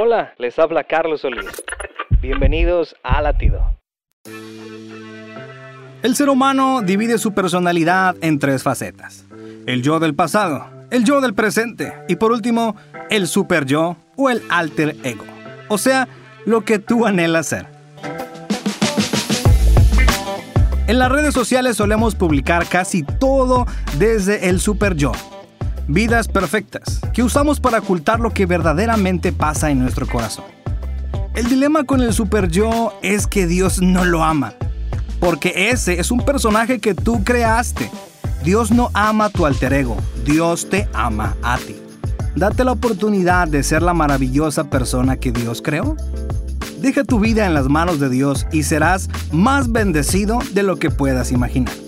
Hola, les habla Carlos Solís. Bienvenidos a Latido. El ser humano divide su personalidad en tres facetas. El yo del pasado, el yo del presente y por último, el super yo o el alter ego. O sea, lo que tú anhelas ser. En las redes sociales solemos publicar casi todo desde el super yo. Vidas perfectas, que usamos para ocultar lo que verdaderamente pasa en nuestro corazón. El dilema con el super yo es que Dios no lo ama, porque ese es un personaje que tú creaste. Dios no ama a tu alter ego, Dios te ama a ti. Date la oportunidad de ser la maravillosa persona que Dios creó. Deja tu vida en las manos de Dios y serás más bendecido de lo que puedas imaginar.